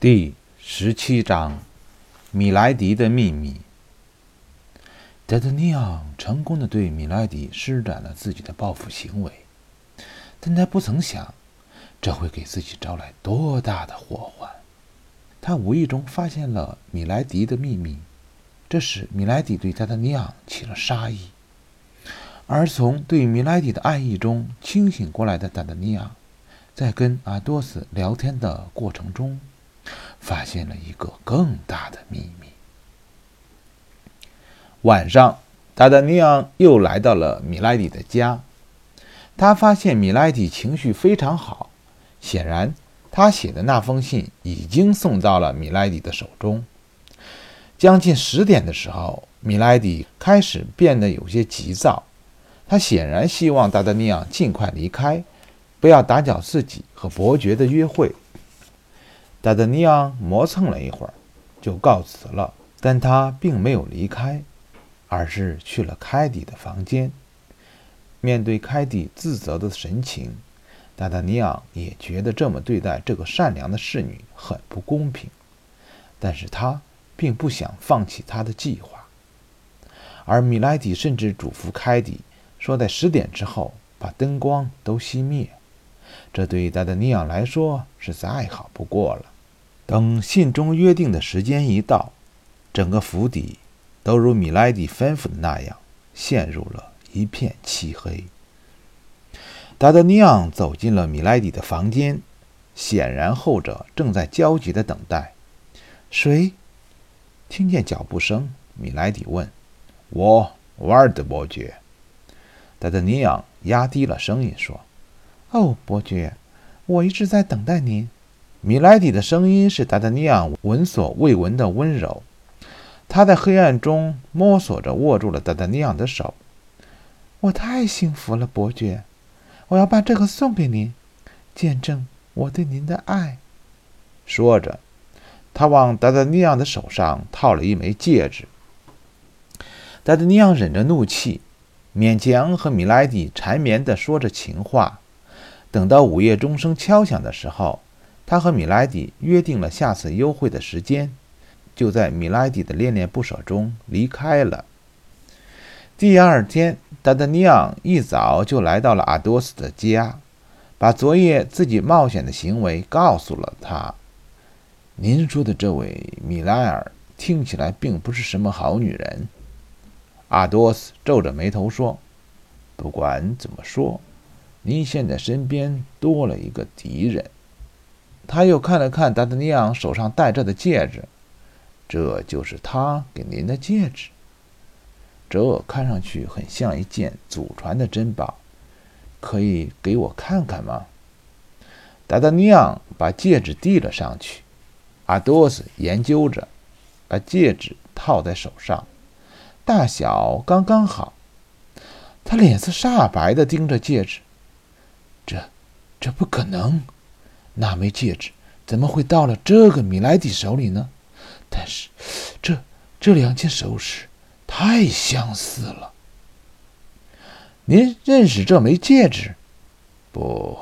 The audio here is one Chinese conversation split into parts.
第十七章：米莱迪的秘密。德德尼昂成功的对米莱迪施展了自己的报复行为，但他不曾想，这会给自己招来多大的祸患。他无意中发现了米莱迪的秘密，这使米莱迪对德德尼昂起了杀意。而从对米莱迪的爱意中清醒过来的达德尼昂，在跟阿多斯聊天的过程中。发现了一个更大的秘密。晚上，达达尼昂又来到了米莱迪的家。他发现米莱迪情绪非常好，显然他写的那封信已经送到了米莱迪的手中。将近十点的时候，米莱迪开始变得有些急躁。他显然希望达达尼昂尽快离开，不要打搅自己和伯爵的约会。达德尼昂磨蹭了一会儿，就告辞了。但他并没有离开，而是去了凯蒂的房间。面对凯蒂自责的神情，达达尼昂也觉得这么对待这个善良的侍女很不公平。但是他并不想放弃他的计划。而米莱迪甚至嘱咐凯蒂说，在十点之后把灯光都熄灭。这对达达尼昂来说是再好不过了。等信中约定的时间一到，整个府邸都如米莱迪吩咐的那样，陷入了一片漆黑。达德尼昂走进了米莱迪的房间，显然后者正在焦急地等待。谁？听见脚步声，米莱迪问：“我，瓦尔德伯爵。”达德尼昂压低了声音说：“哦，伯爵，我一直在等待您。”米莱迪的声音是达达尼昂闻所未闻的温柔。他在黑暗中摸索着握住了达达尼昂的手。我太幸福了，伯爵！我要把这个送给您，见证我对您的爱。说着，他往达达尼昂的手上套了一枚戒指。达达尼昂忍着怒气，勉强和米莱迪缠绵地说着情话。等到午夜钟声敲响的时候。他和米莱迪约定了下次幽会的时间，就在米莱迪的恋恋不舍中离开了。第二天，达达尼昂一早就来到了阿多斯的家，把昨夜自己冒险的行为告诉了他。您说的这位米莱尔听起来并不是什么好女人。阿多斯皱着眉头说：“不管怎么说，您现在身边多了一个敌人。”他又看了看达德尼昂手上戴着的戒指，这就是他给您的戒指。这看上去很像一件祖传的珍宝，可以给我看看吗？达达尼昂把戒指递了上去，阿多斯研究着，把戒指套在手上，大小刚刚好。他脸色煞白的盯着戒指，这不可能。那枚戒指怎么会到了这个米莱迪手里呢？但是，这这两件首饰太相似了。您认识这枚戒指？不，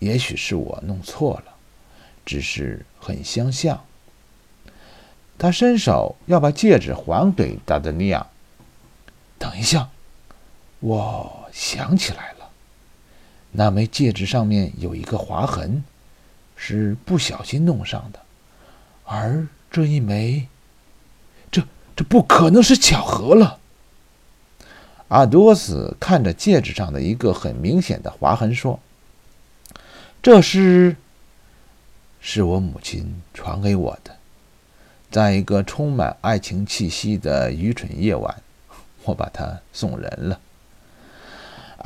也许是我弄错了，只是很相像。他伸手要把戒指还给达德尼亚。等一下，我想起来了，那枚戒指上面有一个划痕。是不小心弄上的，而这一枚，这这不可能是巧合了。阿多斯看着戒指上的一个很明显的划痕说：“这是，是我母亲传给我的，在一个充满爱情气息的愚蠢夜晚，我把它送人了。”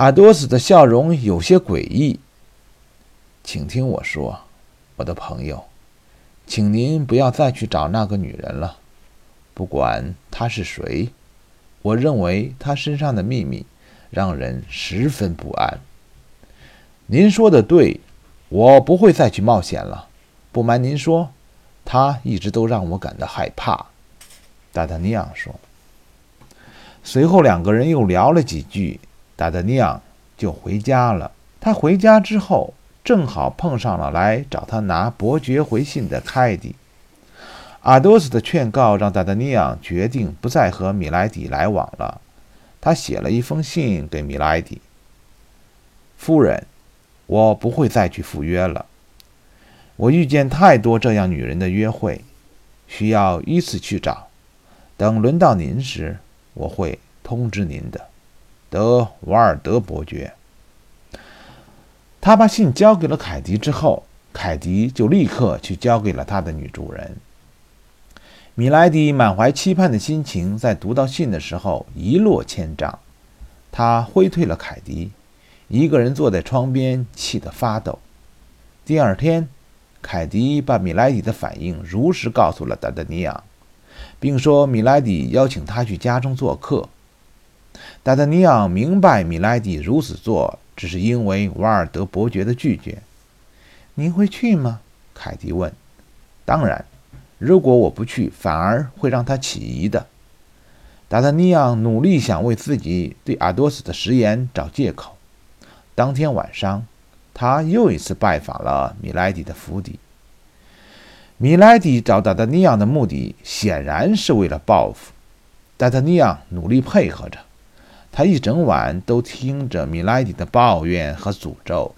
阿多斯的笑容有些诡异，请听我说。我的朋友，请您不要再去找那个女人了，不管她是谁。我认为她身上的秘密让人十分不安。您说的对，我不会再去冒险了。不瞒您说，她一直都让我感到害怕。”达达尼昂说。随后两个人又聊了几句，达达尼昂就回家了。他回家之后。正好碰上了来找他拿伯爵回信的凯蒂。阿多斯的劝告让达达尼昂决定不再和米莱迪来往了。他写了一封信给米莱迪：“夫人，我不会再去赴约了。我遇见太多这样女人的约会，需要依次去找。等轮到您时，我会通知您的。”德瓦尔德伯爵。他把信交给了凯迪之后，凯迪就立刻去交给了他的女主人。米莱迪满怀期盼的心情，在读到信的时候一落千丈。他挥退了凯迪，一个人坐在窗边，气得发抖。第二天，凯迪把米莱迪的反应如实告诉了达达尼昂，并说米莱迪邀请他去家中做客。达达尼昂明白米莱迪如此做。只是因为瓦尔德伯爵的拒绝，您会去吗？凯蒂问。当然，如果我不去，反而会让他起疑的。达达尼昂努力想为自己对阿多斯的食言找借口。当天晚上，他又一次拜访了米莱迪的府邸。米莱迪找达达尼昂的目的显然是为了报复。达达尼昂努力配合着。他一整晚都听着米莱迪的抱怨和诅咒，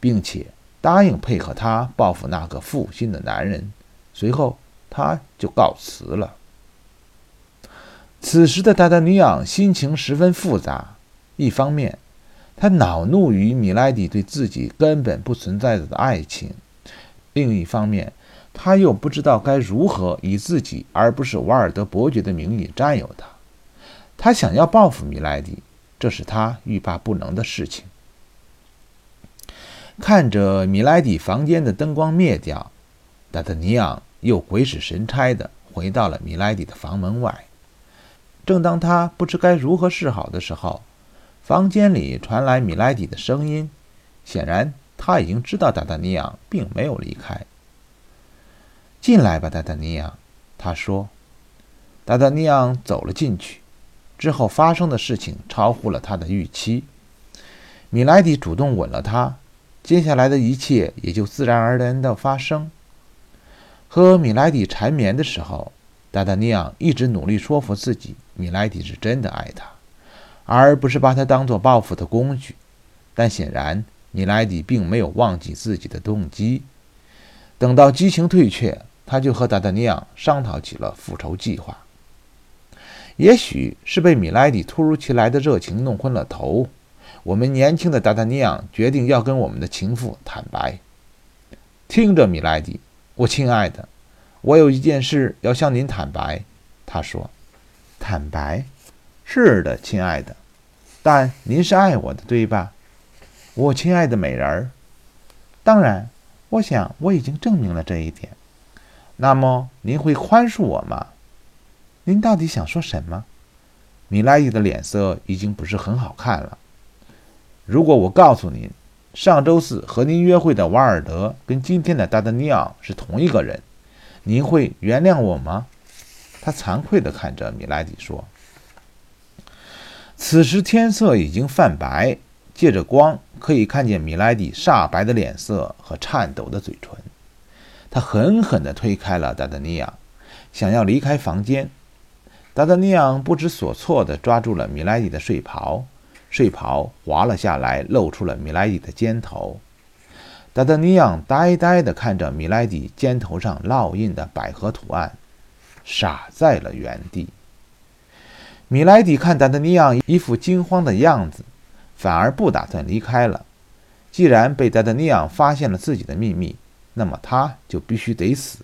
并且答应配合他报复那个负心的男人。随后，他就告辞了。此时的达达尼昂心情十分复杂：一方面，他恼怒于米莱迪对自己根本不存在的爱情；另一方面，他又不知道该如何以自己而不是瓦尔德伯爵的名义占有他。他想要报复米莱迪，这是他欲罢不能的事情。看着米莱迪房间的灯光灭掉，达特尼昂又鬼使神差地回到了米莱迪的房门外。正当他不知该如何是好的时候，房间里传来米莱迪的声音。显然，他已经知道达达尼昂并没有离开。进来吧，达达尼昂，他说。达达尼昂走了进去。之后发生的事情超乎了他的预期。米莱迪主动吻了他，接下来的一切也就自然而然的发生。和米莱迪缠绵的时候，达达尼昂一直努力说服自己，米莱迪是真的爱他，而不是把他当做报复的工具。但显然，米莱迪并没有忘记自己的动机。等到激情退却，他就和达达尼昂商讨起了复仇计划。也许是被米莱迪突如其来的热情弄昏了头，我们年轻的达达尼昂决定要跟我们的情妇坦白。听着，米莱迪，我亲爱的，我有一件事要向您坦白。他说：“坦白？是的，亲爱的。但您是爱我的，对吧？我亲爱的美人儿。当然，我想我已经证明了这一点。那么，您会宽恕我吗？”您到底想说什么？米莱迪的脸色已经不是很好看了。如果我告诉您，上周四和您约会的瓦尔德跟今天的达达尼奥是同一个人，您会原谅我吗？他惭愧地看着米莱迪说。此时天色已经泛白，借着光可以看见米莱迪煞白的脸色和颤抖的嘴唇。他狠狠地推开了达达尼亚，想要离开房间。达达尼昂不知所措地抓住了米莱迪的睡袍，睡袍滑了下来，露出了米莱迪的肩头。达达尼昂呆呆地看着米莱迪肩头上烙印的百合图案，傻在了原地。米莱迪看达达尼昂一副惊慌的样子，反而不打算离开了。既然被达达尼昂发现了自己的秘密，那么他就必须得死。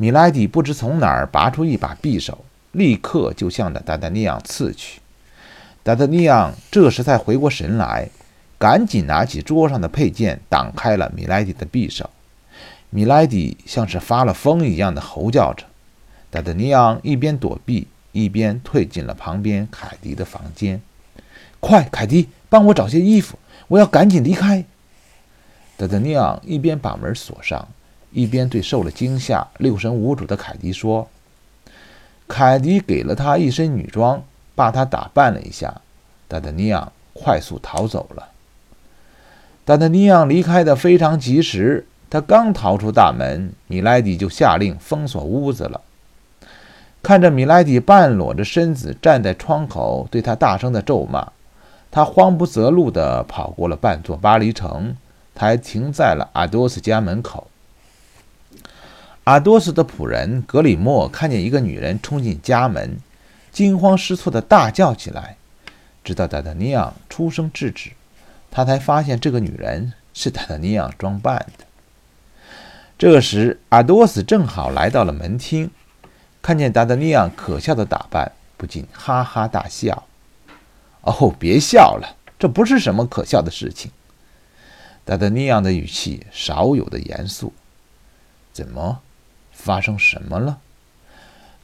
米莱迪不知从哪儿拔出一把匕首，立刻就向着达达尼昂刺去。达达尼昂这时才回过神来，赶紧拿起桌上的佩剑挡开了米莱迪的匕首。米莱迪像是发了疯一样的吼叫着。达达尼昂一边躲避，一边退进了旁边凯迪的房间。“快，凯迪，帮我找些衣服，我要赶紧离开。”达达尼昂一边把门锁上。一边对受了惊吓、六神无主的凯迪说：“凯迪给了他一身女装，把他打扮了一下。达达尼昂快速逃走了。达达尼昂离开的非常及时，他刚逃出大门，米莱迪就下令封锁屋子了。看着米莱迪半裸着身子站在窗口，对他大声的咒骂，他慌不择路地跑过了半座巴黎城，才停在了阿多斯家门口。阿多斯的仆人格里莫看见一个女人冲进家门，惊慌失措地大叫起来。直到达达尼昂出声制止，他才发现这个女人是达达尼昂装扮的。这时，阿多斯正好来到了门厅，看见达达尼昂可笑的打扮，不禁哈哈大笑。“哦，别笑了，这不是什么可笑的事情。”达达尼昂的语气少有的严肃。“怎么？”发生什么了？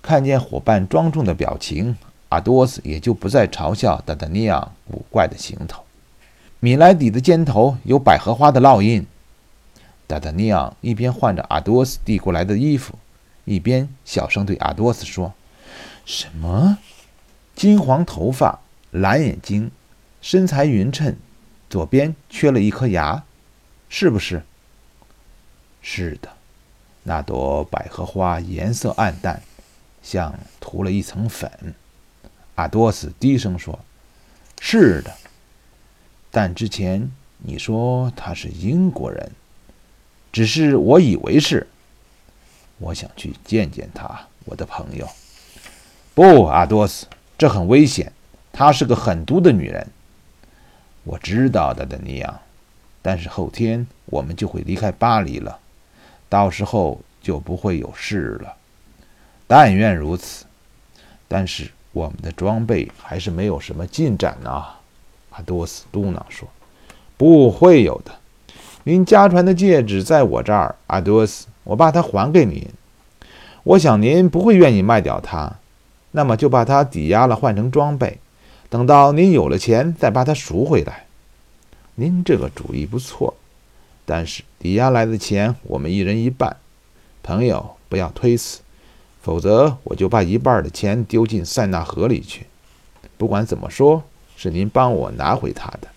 看见伙伴庄重的表情，阿多斯也就不再嘲笑达达尼昂古怪的行头。米莱迪的肩头有百合花的烙印。达达尼昂一边换着阿多斯递过来的衣服，一边小声对阿多斯说：“什么？金黄头发，蓝眼睛，身材匀称，左边缺了一颗牙，是不是？”“是的。”那朵百合花颜色暗淡，像涂了一层粉。阿多斯低声说：“是的，但之前你说他是英国人，只是我以为是。我想去见见他，我的朋友。不，阿多斯，这很危险。她是个狠毒的女人。我知道的，德尼昂。但是后天我们就会离开巴黎了。”到时候就不会有事了，但愿如此。但是我们的装备还是没有什么进展啊。”阿多斯嘟囔说，“不会有的。您家传的戒指在我这儿，阿多斯，我把它还给您。我想您不会愿意卖掉它，那么就把它抵押了，换成装备。等到您有了钱，再把它赎回来。您这个主意不错。”但是抵押来的钱，我们一人一半。朋友，不要推辞，否则我就把一半的钱丢进塞纳河里去。不管怎么说，是您帮我拿回他的。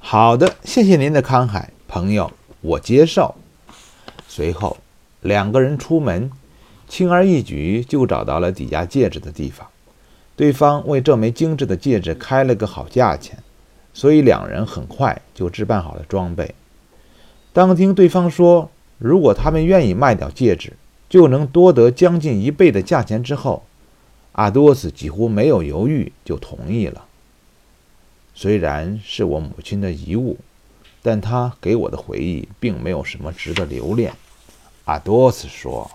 好的，谢谢您的慷慨，朋友，我接受。随后，两个人出门，轻而易举就找到了抵押戒指的地方。对方为这枚精致的戒指开了个好价钱。所以两人很快就置办好了装备。当听对方说，如果他们愿意卖掉戒指，就能多得将近一倍的价钱之后，阿多斯几乎没有犹豫就同意了。虽然是我母亲的遗物，但她给我的回忆并没有什么值得留恋。阿多斯说。